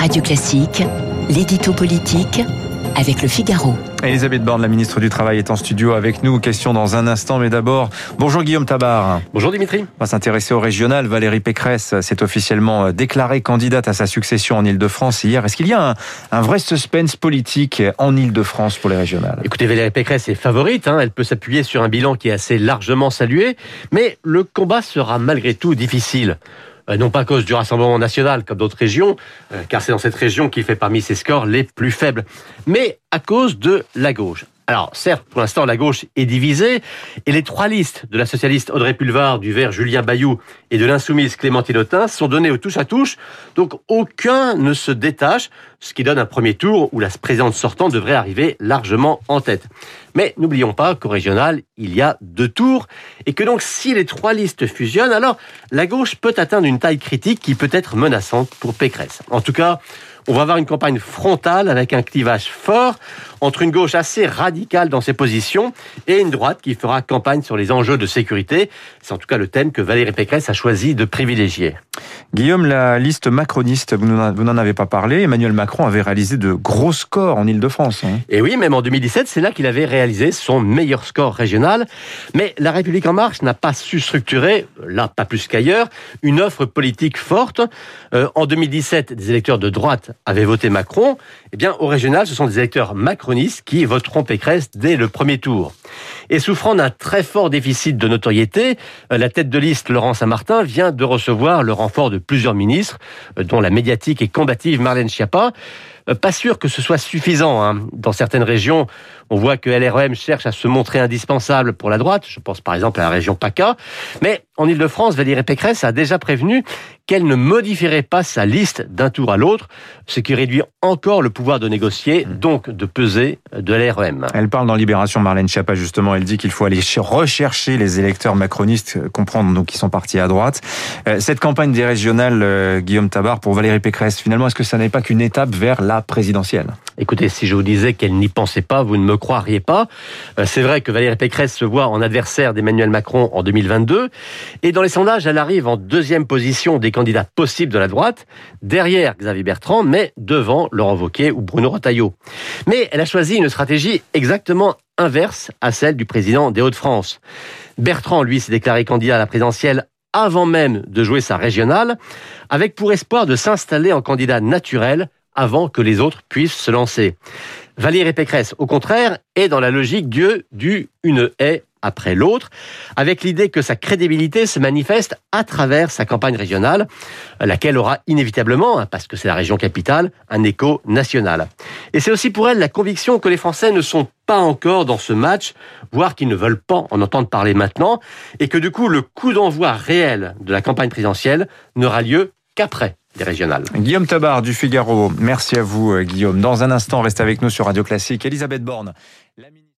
Radio Classique, l'édito politique avec le Figaro. Elisabeth Borne, la ministre du Travail, est en studio avec nous. Question dans un instant, mais d'abord, bonjour Guillaume Tabar. Bonjour Dimitri. On va s'intéresser au régional. Valérie Pécresse s'est officiellement déclarée candidate à sa succession en Ile-de-France hier. Est-ce qu'il y a un, vrai suspense politique en Ile-de-France pour les régionales? Écoutez, Valérie Pécresse est favorite. Hein. Elle peut s'appuyer sur un bilan qui est assez largement salué, mais le combat sera malgré tout difficile. Euh, non pas à cause du Rassemblement national comme d'autres régions, euh, car c'est dans cette région qui fait parmi ses scores les plus faibles, mais à cause de la gauche. Alors, certes, pour l'instant, la gauche est divisée, et les trois listes de la socialiste Audrey Pulvar, du vert Julien Bayou et de l'insoumise Clémentine Autain sont données au touche à touche, donc aucun ne se détache, ce qui donne un premier tour où la présidente sortante devrait arriver largement en tête. Mais n'oublions pas qu'au régional, il y a deux tours, et que donc si les trois listes fusionnent, alors la gauche peut atteindre une taille critique qui peut être menaçante pour Pécresse. En tout cas, on va avoir une campagne frontale avec un clivage fort entre une gauche assez radicale dans ses positions et une droite qui fera campagne sur les enjeux de sécurité. C'est en tout cas le thème que Valérie Pécresse a choisi de privilégier. Guillaume, la liste macroniste, vous n'en avez pas parlé. Emmanuel Macron avait réalisé de gros scores en Ile-de-France. Hein. Et oui, même en 2017, c'est là qu'il avait réalisé son meilleur score régional. Mais La République En Marche n'a pas su structurer, là pas plus qu'ailleurs, une offre politique forte. Euh, en 2017, des électeurs de droite avaient voté Macron. Eh bien, au régional, ce sont des électeurs macronistes qui voteront Pécresse dès le premier tour. Et souffrant d'un très fort déficit de notoriété, euh, la tête de liste Laurent Saint-Martin vient de recevoir le renfort de plusieurs ministres, euh, dont la médiatique et combative Marlène Schiappa. Euh, pas sûr que ce soit suffisant. Hein. Dans certaines régions, on voit que LREM cherche à se montrer indispensable pour la droite. Je pense par exemple à la région PACA. Mais en Ile-de-France, Valérie Pécresse a déjà prévenu qu'elle ne modifierait pas sa liste d'un tour à l'autre, ce qui réduit encore le pouvoir de négocier, mmh. donc de peser de LREM. Elle parle dans Libération, Marlène Schiappa, justement. Elle dit qu'il faut aller rechercher les électeurs macronistes, euh, comprendre donc qui sont partis à droite. Euh, cette campagne des régionales, Guillaume Tabar, pour Valérie Pécresse, finalement, est-ce que ça n'est pas qu'une étape vers la présidentielle? Écoutez, si je vous disais qu'elle n'y pensait pas, vous ne me croiriez pas. Euh, c'est vrai que Valérie Pécresse se voit en adversaire d'Emmanuel Macron en 2022. Et dans les sondages, elle arrive en deuxième position des candidats possibles de la droite, derrière Xavier Bertrand, mais devant Laurent Wauquiez ou Bruno Retailleau. Mais elle a choisi une stratégie exactement inverse à celle du président des Hauts-de-France. Bertrand, lui, s'est déclaré candidat à la présidentielle avant même de jouer sa régionale, avec pour espoir de s'installer en candidat naturel avant que les autres puissent se lancer. Valérie Pécresse, au contraire, est dans la logique Dieu du une haie après l'autre, avec l'idée que sa crédibilité se manifeste à travers sa campagne régionale, laquelle aura inévitablement, hein, parce que c'est la région capitale, un écho national. Et c'est aussi pour elle la conviction que les Français ne sont pas encore dans ce match, voire qu'ils ne veulent pas en entendre parler maintenant, et que du coup le coup d'envoi réel de la campagne présidentielle n'aura lieu qu'après Guillaume Tabar du Figaro, merci à vous euh, Guillaume. Dans un instant, reste avec nous sur Radio Classique. Elisabeth Borne.